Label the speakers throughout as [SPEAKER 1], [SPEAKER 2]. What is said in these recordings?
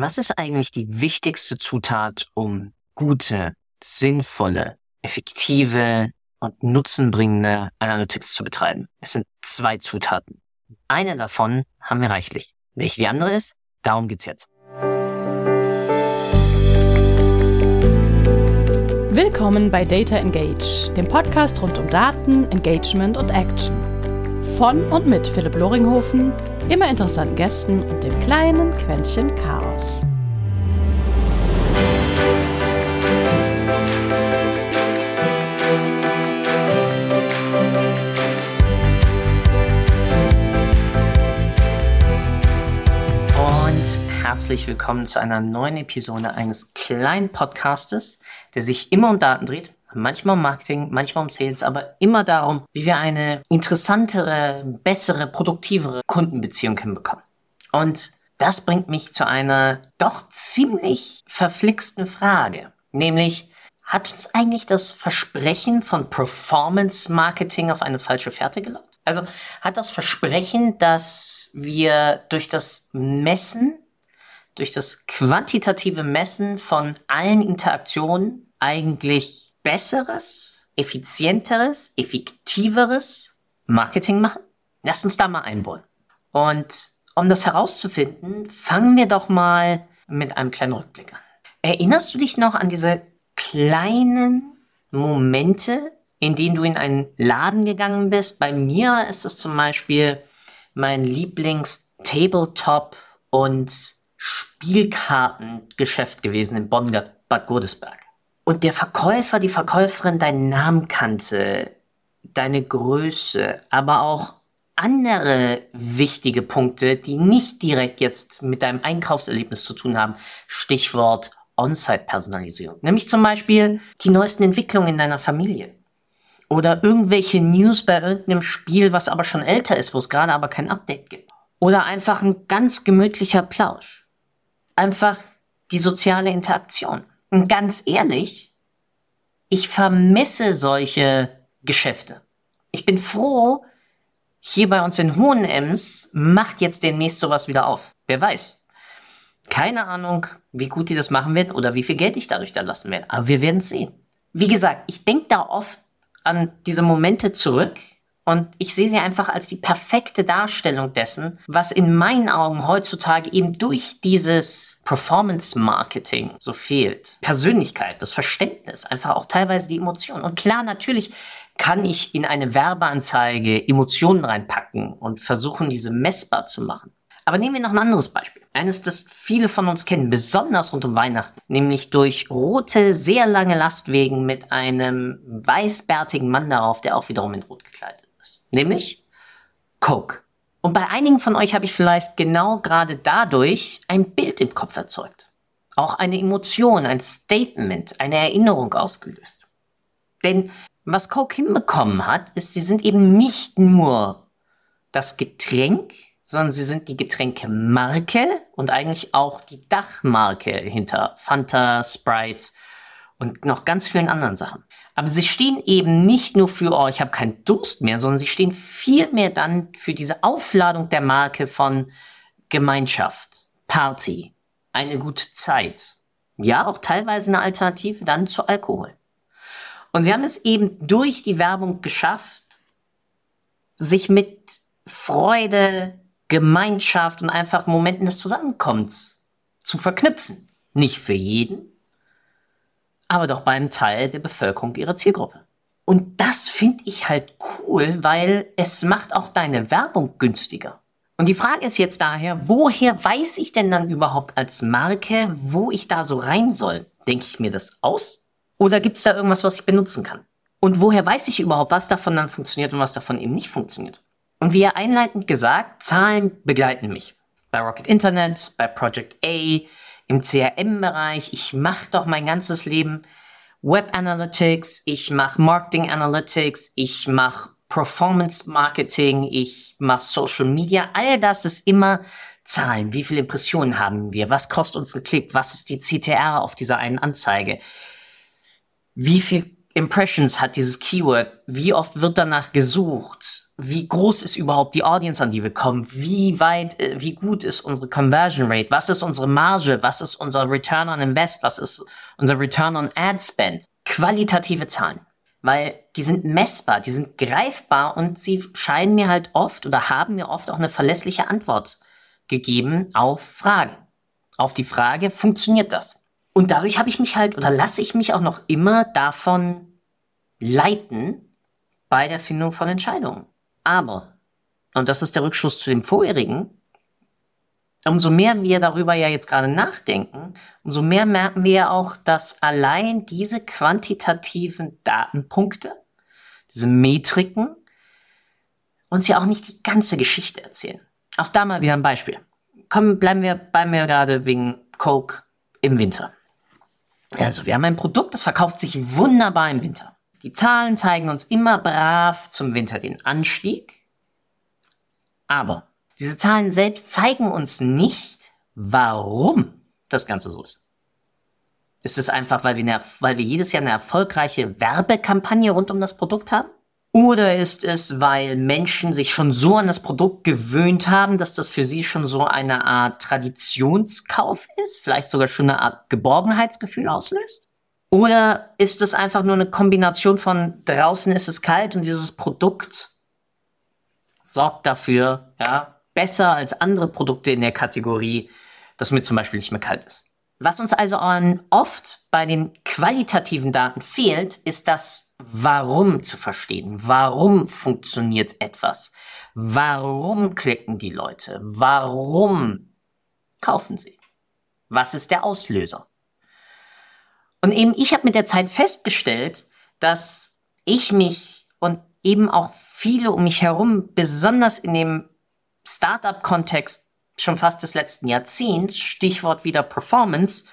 [SPEAKER 1] Was ist eigentlich die wichtigste Zutat, um gute, sinnvolle, effektive und nutzenbringende Analytics zu betreiben? Es sind zwei Zutaten. Eine davon haben wir reichlich. Welche die andere ist? Darum geht's jetzt.
[SPEAKER 2] Willkommen bei Data Engage, dem Podcast rund um Daten, Engagement und Action. Von und mit Philipp Loringhofen, immer interessanten Gästen und dem kleinen Quäntchen Chaos.
[SPEAKER 1] Und herzlich willkommen zu einer neuen Episode eines kleinen Podcastes, der sich immer um Daten dreht, manchmal um Marketing, manchmal um Sales, aber immer darum, wie wir eine interessantere, bessere, produktivere Kundenbeziehung hinbekommen. Und das bringt mich zu einer doch ziemlich verflixten Frage, nämlich hat uns eigentlich das Versprechen von Performance Marketing auf eine falsche Fährte gelockt? Also hat das Versprechen, dass wir durch das Messen, durch das quantitative Messen von allen Interaktionen eigentlich besseres, effizienteres, effektiveres Marketing machen? Lasst uns da mal einbauen. Und um das herauszufinden, fangen wir doch mal mit einem kleinen Rückblick an. Erinnerst du dich noch an diese kleinen Momente, in denen du in einen Laden gegangen bist? Bei mir ist es zum Beispiel mein Lieblings-Tabletop- und Spielkartengeschäft gewesen in Bonn-Bad Godesberg und der Verkäufer, die Verkäuferin deinen Namen kannte, deine Größe, aber auch andere wichtige Punkte, die nicht direkt jetzt mit deinem Einkaufserlebnis zu tun haben. Stichwort On-Site-Personalisierung. Nämlich zum Beispiel die neuesten Entwicklungen in deiner Familie. Oder irgendwelche News bei irgendeinem Spiel, was aber schon älter ist, wo es gerade aber kein Update gibt. Oder einfach ein ganz gemütlicher Plausch. Einfach die soziale Interaktion. Und ganz ehrlich, ich vermisse solche Geschäfte. Ich bin froh, hier bei uns in Hohenems macht jetzt demnächst sowas wieder auf. Wer weiß. Keine Ahnung, wie gut die das machen werden oder wie viel Geld ich dadurch da lassen werde. Aber wir werden sehen. Wie gesagt, ich denke da oft an diese Momente zurück, und ich sehe sie einfach als die perfekte Darstellung dessen, was in meinen Augen heutzutage eben durch dieses Performance Marketing so fehlt. Persönlichkeit, das Verständnis, einfach auch teilweise die Emotionen. Und klar, natürlich kann ich in eine Werbeanzeige Emotionen reinpacken und versuchen, diese messbar zu machen. Aber nehmen wir noch ein anderes Beispiel. Eines, das viele von uns kennen, besonders rund um Weihnachten, nämlich durch rote, sehr lange Lastwegen mit einem weißbärtigen Mann darauf, der auch wiederum in Rot gekleidet ist, nämlich Coke. Und bei einigen von euch habe ich vielleicht genau gerade dadurch ein Bild im Kopf erzeugt. Auch eine Emotion, ein Statement, eine Erinnerung ausgelöst. Denn was Coke hinbekommen hat, ist, sie sind eben nicht nur das Getränk, sondern sie sind die Getränkemarke und eigentlich auch die Dachmarke hinter Fanta, Sprite und noch ganz vielen anderen Sachen. Aber sie stehen eben nicht nur für, oh, ich habe keinen Durst mehr, sondern sie stehen vielmehr dann für diese Aufladung der Marke von Gemeinschaft, Party, eine gute Zeit. Ja, auch teilweise eine Alternative dann zu Alkohol. Und sie haben es eben durch die Werbung geschafft, sich mit Freude, Gemeinschaft und einfach Momenten des Zusammenkommens zu verknüpfen. Nicht für jeden, aber doch beim Teil der Bevölkerung ihrer Zielgruppe. Und das finde ich halt cool, weil es macht auch deine Werbung günstiger. Und die Frage ist jetzt daher, woher weiß ich denn dann überhaupt als Marke, wo ich da so rein soll? Denke ich mir das aus? Oder gibt es da irgendwas, was ich benutzen kann? Und woher weiß ich überhaupt, was davon dann funktioniert und was davon eben nicht funktioniert? Und wie einleitend gesagt, Zahlen begleiten mich. Bei Rocket Internet, bei Project A, im CRM-Bereich. Ich mache doch mein ganzes Leben Web Analytics, ich mache Marketing Analytics, ich mache Performance Marketing, ich mache Social Media. All das ist immer Zahlen. Wie viele Impressionen haben wir? Was kostet uns ein Klick? Was ist die CTR auf dieser einen Anzeige? Wie viel Impressions hat dieses Keyword? Wie oft wird danach gesucht? Wie groß ist überhaupt die Audience, an die wir kommen? Wie weit, äh, wie gut ist unsere Conversion Rate? Was ist unsere Marge? Was ist unser Return on Invest? Was ist unser Return on Ad Spend? Qualitative Zahlen. Weil die sind messbar, die sind greifbar und sie scheinen mir halt oft oder haben mir oft auch eine verlässliche Antwort gegeben auf Fragen. Auf die Frage, funktioniert das? Und dadurch habe ich mich halt oder lasse ich mich auch noch immer davon leiten bei der Findung von Entscheidungen. Aber, und das ist der Rückschluss zu dem vorherigen, umso mehr wir darüber ja jetzt gerade nachdenken, umso mehr merken wir ja auch, dass allein diese quantitativen Datenpunkte, diese Metriken, uns ja auch nicht die ganze Geschichte erzählen. Auch da mal wieder ein Beispiel. Kommen, bleiben wir bei mir gerade wegen Coke im Winter. Also, wir haben ein Produkt, das verkauft sich wunderbar im Winter. Die Zahlen zeigen uns immer brav zum Winter den Anstieg. Aber diese Zahlen selbst zeigen uns nicht, warum das Ganze so ist. Ist es einfach, weil wir, eine, weil wir jedes Jahr eine erfolgreiche Werbekampagne rund um das Produkt haben? Oder ist es, weil Menschen sich schon so an das Produkt gewöhnt haben, dass das für sie schon so eine Art Traditionskauf ist? Vielleicht sogar schon eine Art Geborgenheitsgefühl auslöst? Oder ist es einfach nur eine Kombination von draußen ist es kalt und dieses Produkt sorgt dafür, ja, besser als andere Produkte in der Kategorie, dass mir zum Beispiel nicht mehr kalt ist. Was uns also oft bei den qualitativen Daten fehlt, ist das Warum zu verstehen. Warum funktioniert etwas? Warum klicken die Leute? Warum kaufen sie? Was ist der Auslöser? Und eben ich habe mit der Zeit festgestellt, dass ich mich und eben auch viele um mich herum, besonders in dem Startup-Kontext schon fast des letzten Jahrzehnts, Stichwort wieder Performance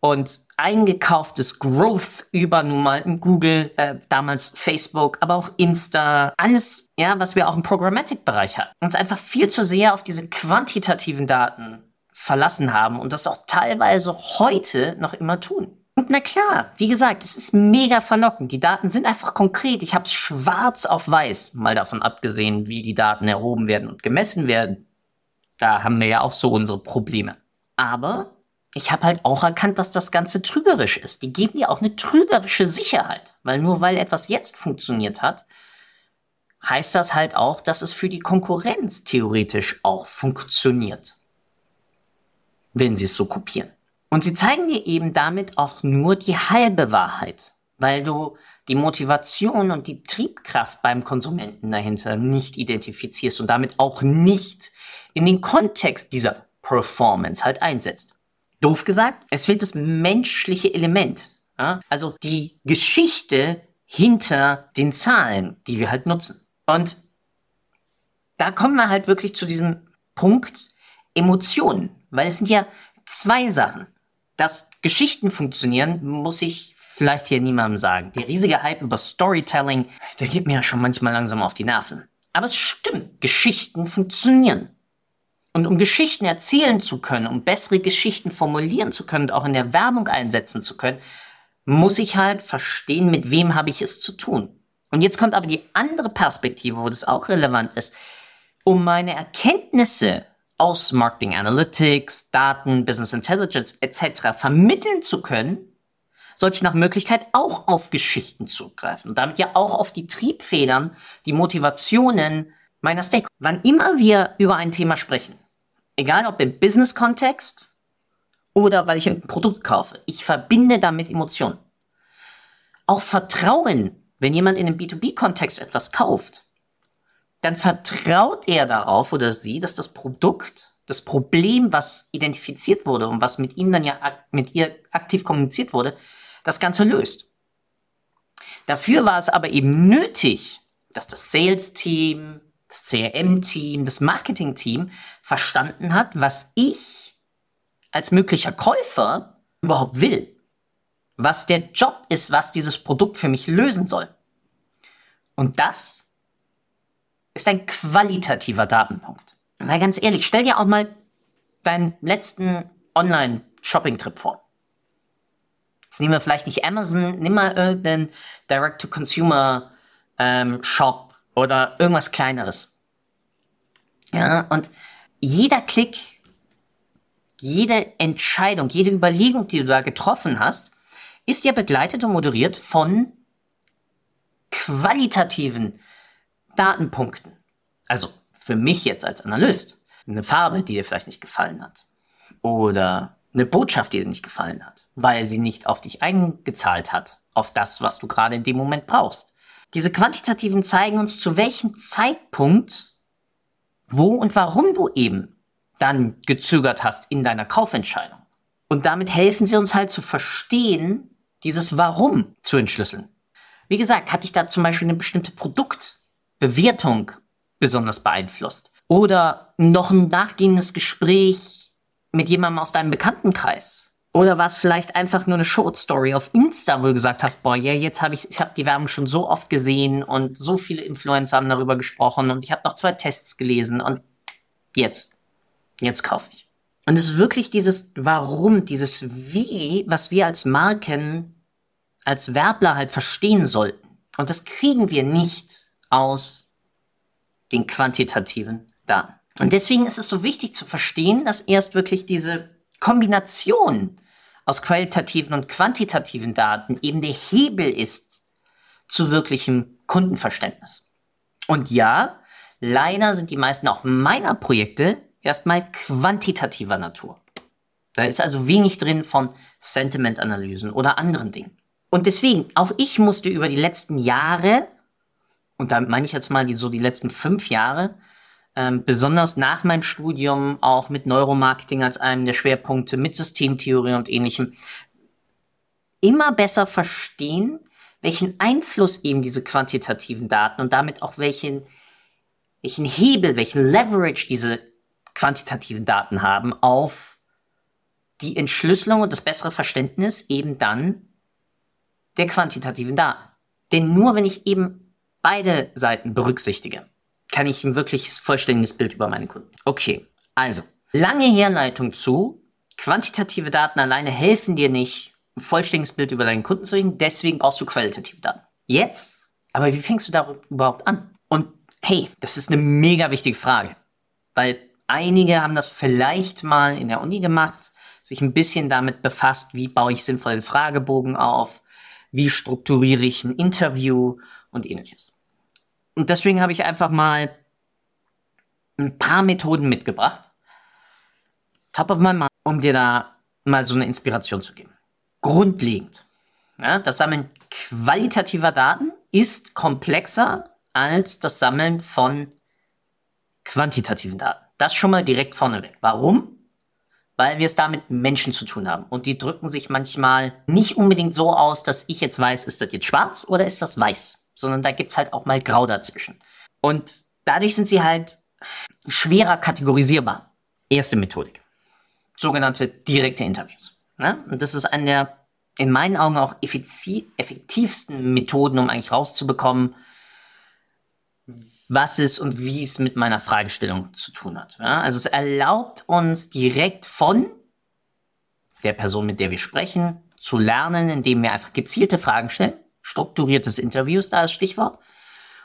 [SPEAKER 1] und eingekauftes Growth über nun mal Google, äh, damals Facebook, aber auch Insta, alles, ja, was wir auch im Programmatic-Bereich hatten, uns einfach viel zu sehr auf diese quantitativen Daten verlassen haben und das auch teilweise heute noch immer tun. Und na klar, wie gesagt, es ist mega verlockend. Die Daten sind einfach konkret. Ich habe es schwarz auf weiß, mal davon abgesehen, wie die Daten erhoben werden und gemessen werden. Da haben wir ja auch so unsere Probleme. Aber ich habe halt auch erkannt, dass das Ganze trügerisch ist. Die geben dir auch eine trügerische Sicherheit. Weil nur weil etwas jetzt funktioniert hat, heißt das halt auch, dass es für die Konkurrenz theoretisch auch funktioniert. Wenn sie es so kopieren. Und sie zeigen dir eben damit auch nur die halbe Wahrheit, weil du die Motivation und die Triebkraft beim Konsumenten dahinter nicht identifizierst und damit auch nicht in den Kontext dieser Performance halt einsetzt. Doof gesagt, es fehlt das menschliche Element. Ja? Also die Geschichte hinter den Zahlen, die wir halt nutzen. Und da kommen wir halt wirklich zu diesem Punkt Emotionen, weil es sind ja zwei Sachen dass Geschichten funktionieren, muss ich vielleicht hier niemandem sagen. Der riesige Hype über Storytelling, der geht mir ja schon manchmal langsam auf die Nerven. Aber es stimmt, Geschichten funktionieren. Und um Geschichten erzählen zu können, um bessere Geschichten formulieren zu können und auch in der Werbung einsetzen zu können, muss ich halt verstehen, mit wem habe ich es zu tun. Und jetzt kommt aber die andere Perspektive, wo das auch relevant ist. Um meine Erkenntnisse aus Marketing Analytics, Daten, Business Intelligence etc. vermitteln zu können, sollte ich nach Möglichkeit auch auf Geschichten zugreifen und damit ja auch auf die Triebfedern, die Motivationen meiner Stakeholder. Wann immer wir über ein Thema sprechen, egal ob im Business-Kontext oder weil ich ein Produkt kaufe, ich verbinde damit Emotionen. Auch Vertrauen, wenn jemand in einem B2B-Kontext etwas kauft, dann vertraut er darauf oder sie, dass das Produkt, das Problem, was identifiziert wurde und was mit ihm dann ja mit ihr aktiv kommuniziert wurde, das Ganze löst. Dafür war es aber eben nötig, dass das Sales-Team, das CRM-Team, das Marketing-Team verstanden hat, was ich als möglicher Käufer überhaupt will. Was der Job ist, was dieses Produkt für mich lösen soll. Und das ist ein qualitativer Datenpunkt. Weil ganz ehrlich, stell dir auch mal deinen letzten Online-Shopping-Trip vor. Jetzt nehmen wir vielleicht nicht Amazon, nimm mal irgendeinen Direct-to-Consumer ähm, oder irgendwas kleineres. Ja, und jeder Klick, jede Entscheidung, jede Überlegung, die du da getroffen hast, ist ja begleitet und moderiert von qualitativen Datenpunkten. Also für mich jetzt als Analyst eine Farbe, die dir vielleicht nicht gefallen hat. Oder eine Botschaft, die dir nicht gefallen hat, weil sie nicht auf dich eingezahlt hat, auf das, was du gerade in dem Moment brauchst. Diese quantitativen zeigen uns, zu welchem Zeitpunkt, wo und warum du eben dann gezögert hast in deiner Kaufentscheidung. Und damit helfen sie uns halt zu verstehen, dieses Warum zu entschlüsseln. Wie gesagt, hat dich da zum Beispiel eine bestimmte Produktbewertung besonders beeinflusst? Oder noch ein nachgehendes Gespräch mit jemandem aus deinem Bekanntenkreis? Oder war es vielleicht einfach nur eine Short Story auf Insta, wo du gesagt hast, boah, ja, jetzt habe ich, ich habe die Werbung schon so oft gesehen und so viele Influencer haben darüber gesprochen und ich habe noch zwei Tests gelesen und jetzt, jetzt kaufe ich. Und es ist wirklich dieses Warum, dieses Wie, was wir als Marken, als Werbler halt verstehen sollten. Und das kriegen wir nicht aus den quantitativen Daten. Und deswegen ist es so wichtig zu verstehen, dass erst wirklich diese Kombination aus qualitativen und quantitativen Daten eben der Hebel ist zu wirklichem Kundenverständnis. Und ja, leider sind die meisten auch meiner Projekte erstmal quantitativer Natur. Da ist also wenig drin von Sentiment-Analysen oder anderen Dingen. Und deswegen, auch ich musste über die letzten Jahre, und damit meine ich jetzt mal die, so die letzten fünf Jahre, ähm, besonders nach meinem Studium auch mit Neuromarketing als einem der Schwerpunkte, mit Systemtheorie und ähnlichem, immer besser verstehen, welchen Einfluss eben diese quantitativen Daten und damit auch welchen, welchen Hebel, welchen Leverage diese quantitativen Daten haben auf die Entschlüsselung und das bessere Verständnis eben dann der quantitativen Daten. Denn nur wenn ich eben beide Seiten berücksichtige, kann ich ein wirklich vollständiges Bild über meine Kunden. Okay, also, lange Herleitung zu, quantitative Daten alleine helfen dir nicht, ein vollständiges Bild über deinen Kunden zu kriegen, deswegen brauchst du qualitative Daten. Jetzt, aber wie fängst du da überhaupt an? Und hey, das ist eine mega wichtige Frage, weil einige haben das vielleicht mal in der Uni gemacht, sich ein bisschen damit befasst, wie baue ich sinnvollen Fragebogen auf, wie strukturiere ich ein Interview und ähnliches. Und deswegen habe ich einfach mal ein paar Methoden mitgebracht. Top of my mind, um dir da mal so eine Inspiration zu geben. Grundlegend. Ja, das Sammeln qualitativer Daten ist komplexer als das Sammeln von quantitativen Daten. Das schon mal direkt vorneweg. Warum? Weil wir es da mit Menschen zu tun haben. Und die drücken sich manchmal nicht unbedingt so aus, dass ich jetzt weiß, ist das jetzt schwarz oder ist das weiß sondern da gibt's halt auch mal Grau dazwischen. Und dadurch sind sie halt schwerer kategorisierbar. Erste Methodik. Sogenannte direkte Interviews. Ne? Und das ist eine der in meinen Augen auch effektivsten Methoden, um eigentlich rauszubekommen, was es und wie es mit meiner Fragestellung zu tun hat. Ja? Also es erlaubt uns direkt von der Person, mit der wir sprechen, zu lernen, indem wir einfach gezielte Fragen stellen strukturiertes Interviews, da ist Stichwort,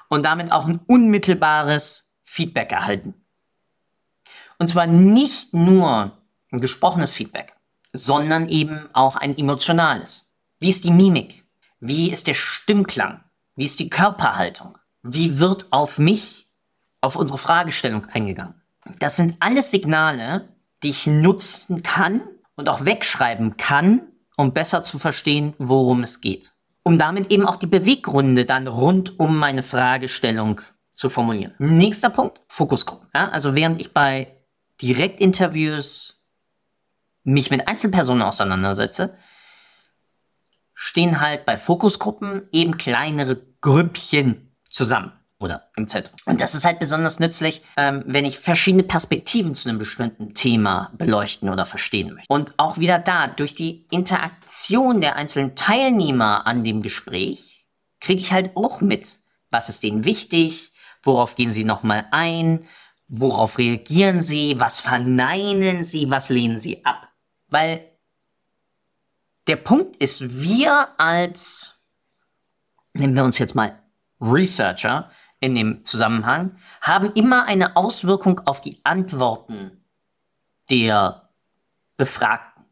[SPEAKER 1] und damit auch ein unmittelbares Feedback erhalten. Und zwar nicht nur ein gesprochenes Feedback, sondern eben auch ein emotionales. Wie ist die Mimik? Wie ist der Stimmklang? Wie ist die Körperhaltung? Wie wird auf mich, auf unsere Fragestellung eingegangen? Das sind alles Signale, die ich nutzen kann und auch wegschreiben kann, um besser zu verstehen, worum es geht um damit eben auch die Beweggründe dann rund um meine Fragestellung zu formulieren. Nächster Punkt, Fokusgruppen. Ja, also während ich bei Direktinterviews mich mit Einzelpersonen auseinandersetze, stehen halt bei Fokusgruppen eben kleinere Grüppchen zusammen oder im Zentrum. Und das ist halt besonders nützlich, ähm, wenn ich verschiedene Perspektiven zu einem bestimmten Thema beleuchten oder verstehen möchte. Und auch wieder da, durch die Interaktion der einzelnen Teilnehmer an dem Gespräch, kriege ich halt auch mit, was ist denen wichtig, worauf gehen sie nochmal ein, worauf reagieren sie, was verneinen sie, was lehnen sie ab. Weil der Punkt ist, wir als, nehmen wir uns jetzt mal Researcher, in dem Zusammenhang haben immer eine Auswirkung auf die Antworten der Befragten.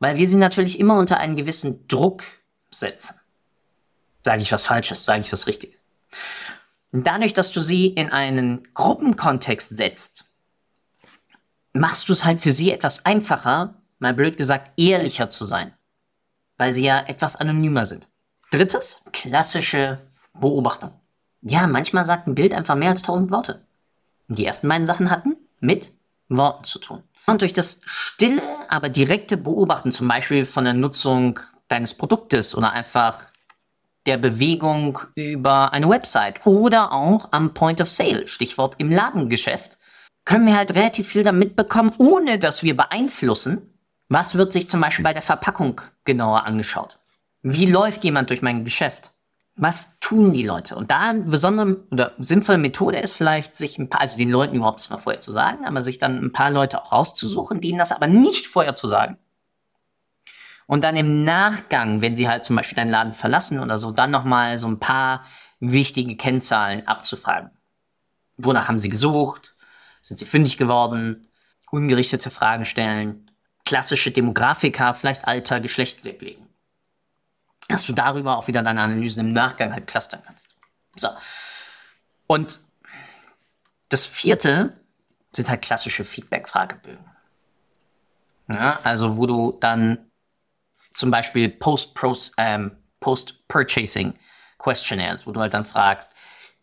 [SPEAKER 1] Weil wir sie natürlich immer unter einen gewissen Druck setzen. Sage ich was Falsches, sage ich was Richtiges. Dadurch, dass du sie in einen Gruppenkontext setzt, machst du es halt für sie etwas einfacher, mal blöd gesagt, ehrlicher zu sein. Weil sie ja etwas anonymer sind. Drittes, klassische Beobachtung. Ja, manchmal sagt ein Bild einfach mehr als tausend Worte. Die ersten beiden Sachen hatten mit Worten zu tun. Und durch das stille, aber direkte Beobachten, zum Beispiel von der Nutzung deines Produktes oder einfach der Bewegung über eine Website oder auch am Point of Sale, Stichwort im Ladengeschäft, können wir halt relativ viel damit bekommen, ohne dass wir beeinflussen, was wird sich zum Beispiel bei der Verpackung genauer angeschaut. Wie läuft jemand durch mein Geschäft? Was tun die Leute? Und da eine besondere oder sinnvolle Methode ist vielleicht, sich ein paar, also den Leuten überhaupt das mal vorher zu sagen, aber sich dann ein paar Leute auch rauszusuchen, denen das aber nicht vorher zu sagen. Und dann im Nachgang, wenn sie halt zum Beispiel deinen Laden verlassen oder so, dann nochmal so ein paar wichtige Kennzahlen abzufragen. Wonach haben sie gesucht? Sind sie fündig geworden? Ungerichtete Fragen stellen. Klassische Demografika, vielleicht Alter, Geschlecht weglegen dass du darüber auch wieder deine Analysen im Nachgang halt clustern kannst. So. Und das vierte sind halt klassische Feedback-Fragebögen. Ja, also wo du dann zum Beispiel Post-Purchasing ähm, Questionnaires, wo du halt dann fragst,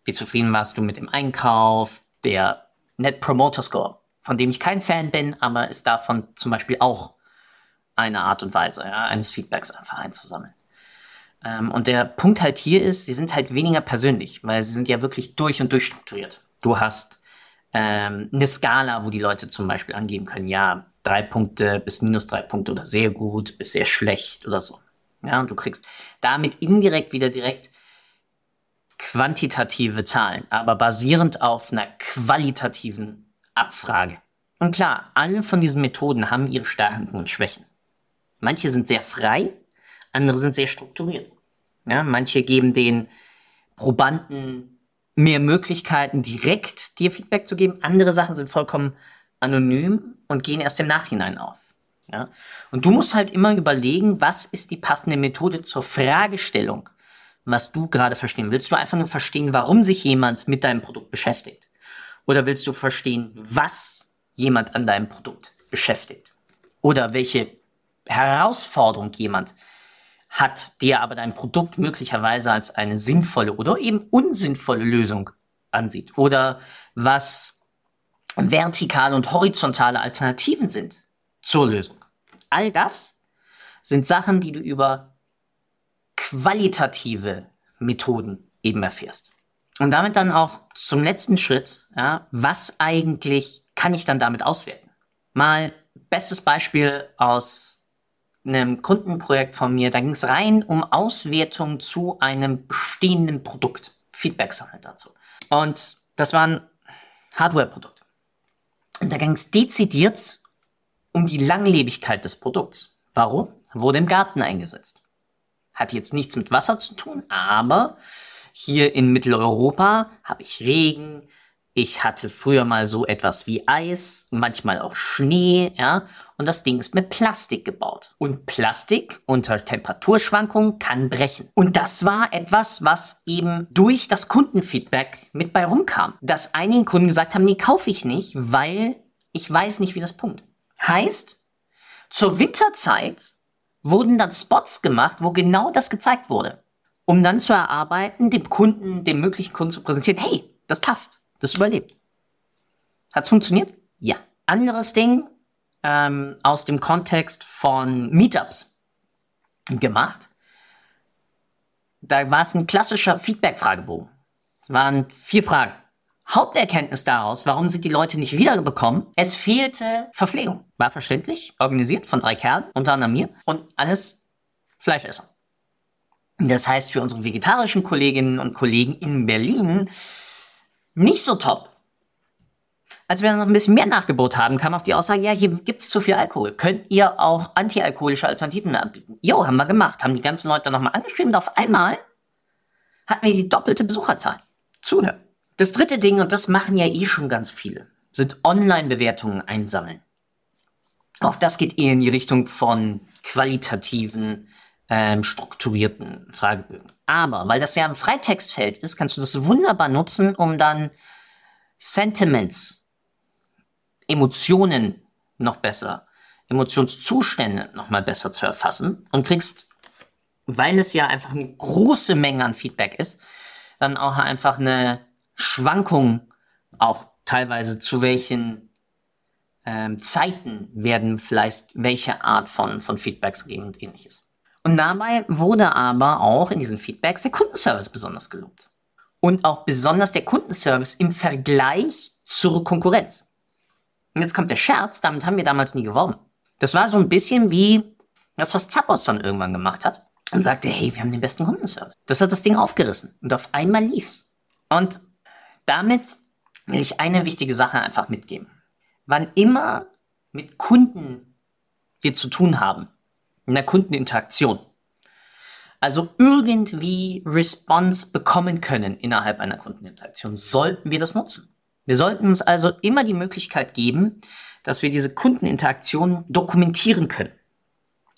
[SPEAKER 1] wie zufrieden warst du mit dem Einkauf, der Net Promoter Score, von dem ich kein Fan bin, aber ist davon zum Beispiel auch eine Art und Weise, ja, eines Feedbacks einfach einzusammeln. Ähm, und der Punkt halt hier ist, sie sind halt weniger persönlich, weil sie sind ja wirklich durch und durch strukturiert. Du hast ähm, eine Skala, wo die Leute zum Beispiel angeben können, ja, drei Punkte bis minus drei Punkte oder sehr gut bis sehr schlecht oder so. Ja, und du kriegst damit indirekt wieder direkt quantitative Zahlen, aber basierend auf einer qualitativen Abfrage. Und klar, alle von diesen Methoden haben ihre Stärken und Schwächen. Manche sind sehr frei, andere sind sehr strukturiert. Ja, manche geben den Probanden mehr Möglichkeiten, direkt dir Feedback zu geben. Andere Sachen sind vollkommen anonym und gehen erst im Nachhinein auf. Ja? Und du musst halt immer überlegen, was ist die passende Methode zur Fragestellung, was du gerade verstehen. Willst du einfach nur verstehen, warum sich jemand mit deinem Produkt beschäftigt? Oder willst du verstehen, was jemand an deinem Produkt beschäftigt? Oder welche Herausforderung jemand hat, der aber dein Produkt möglicherweise als eine sinnvolle oder eben unsinnvolle Lösung ansieht oder was vertikale und horizontale Alternativen sind zur Lösung. All das sind Sachen, die du über qualitative Methoden eben erfährst. Und damit dann auch zum letzten Schritt, ja, was eigentlich kann ich dann damit auswerten? Mal bestes Beispiel aus einem Kundenprojekt von mir, da ging es rein um Auswertung zu einem bestehenden Produkt. Feedback sammeln dazu. Und das war ein Hardware-Produkt. Und da ging es dezidiert um die Langlebigkeit des Produkts. Warum? Wurde im Garten eingesetzt. Hat jetzt nichts mit Wasser zu tun, aber hier in Mitteleuropa habe ich Regen, ich hatte früher mal so etwas wie Eis, manchmal auch Schnee, ja, und das Ding ist mit Plastik gebaut. Und Plastik unter Temperaturschwankungen kann brechen. Und das war etwas, was eben durch das Kundenfeedback mit bei rumkam. Dass einige Kunden gesagt haben, nee, kaufe ich nicht, weil ich weiß nicht, wie das pumpt. Heißt, zur Winterzeit wurden dann Spots gemacht, wo genau das gezeigt wurde. Um dann zu erarbeiten, dem Kunden, dem möglichen Kunden zu präsentieren, hey, das passt. Das überlebt. Hat's funktioniert? Ja. Anderes Ding ähm, aus dem Kontext von Meetups gemacht. Da war es ein klassischer Feedback-Fragebogen. Es waren vier Fragen. Haupterkenntnis daraus, warum sind die Leute nicht wiederbekommen? Es fehlte Verpflegung. War verständlich, organisiert von drei Kerlen, unter anderem mir, und alles Fleischesser. Das heißt, für unsere vegetarischen Kolleginnen und Kollegen in Berlin nicht so top. Als wir noch ein bisschen mehr nachgebohrt haben, kam auch die Aussage, ja, hier gibt's zu viel Alkohol. Könnt ihr auch antialkoholische Alternativen anbieten? Jo, haben wir gemacht. Haben die ganzen Leute nochmal angeschrieben und auf einmal hatten wir die doppelte Besucherzahl. Zuhören. Das dritte Ding, und das machen ja eh schon ganz viele, sind Online-Bewertungen einsammeln. Auch das geht eher in die Richtung von qualitativen, ähm, strukturierten Fragebögen. Aber weil das ja ein Freitextfeld ist, kannst du das wunderbar nutzen, um dann Sentiments, Emotionen noch besser, Emotionszustände noch mal besser zu erfassen und kriegst, weil es ja einfach eine große Menge an Feedback ist, dann auch einfach eine Schwankung auch teilweise zu welchen ähm, Zeiten werden vielleicht welche Art von, von Feedbacks geben und ähnliches. Und dabei wurde aber auch in diesen Feedbacks der Kundenservice besonders gelobt. Und auch besonders der Kundenservice im Vergleich zur Konkurrenz. Und jetzt kommt der Scherz, damit haben wir damals nie geworben. Das war so ein bisschen wie das, was Zappos dann irgendwann gemacht hat und sagte, hey, wir haben den besten Kundenservice. Das hat das Ding aufgerissen und auf einmal lief's. Und damit will ich eine wichtige Sache einfach mitgeben. Wann immer mit Kunden wir zu tun haben, in der Kundeninteraktion, also irgendwie Response bekommen können innerhalb einer Kundeninteraktion, sollten wir das nutzen. Wir sollten uns also immer die Möglichkeit geben, dass wir diese Kundeninteraktion dokumentieren können,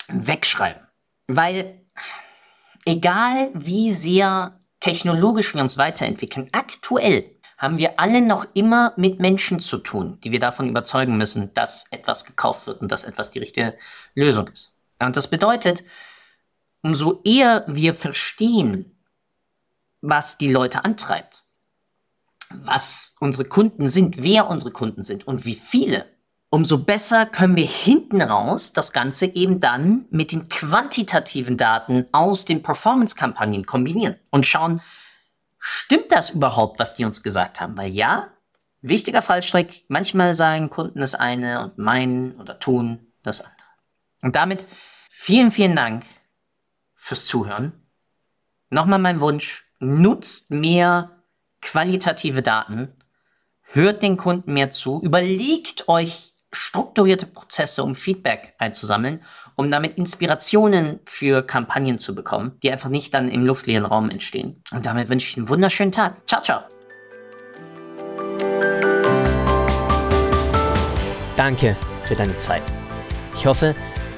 [SPEAKER 1] wegschreiben. Weil egal wie sehr technologisch wir uns weiterentwickeln, aktuell haben wir alle noch immer mit Menschen zu tun, die wir davon überzeugen müssen, dass etwas gekauft wird und dass etwas die richtige Lösung ist. Und das bedeutet, umso eher wir verstehen, was die Leute antreibt, was unsere Kunden sind, wer unsere Kunden sind und wie viele, umso besser können wir hinten raus das Ganze eben dann mit den quantitativen Daten aus den Performance-Kampagnen kombinieren und schauen, stimmt das überhaupt, was die uns gesagt haben? Weil ja, wichtiger Fallstrick, manchmal sagen Kunden das eine und meinen oder tun das andere. Und damit vielen, vielen Dank fürs Zuhören. Nochmal mein Wunsch, nutzt mehr qualitative Daten, hört den Kunden mehr zu, überlegt euch strukturierte Prozesse, um Feedback einzusammeln, um damit Inspirationen für Kampagnen zu bekommen, die einfach nicht dann im luftleeren Raum entstehen. Und damit wünsche ich einen wunderschönen Tag. Ciao, ciao. Danke für deine Zeit. Ich hoffe,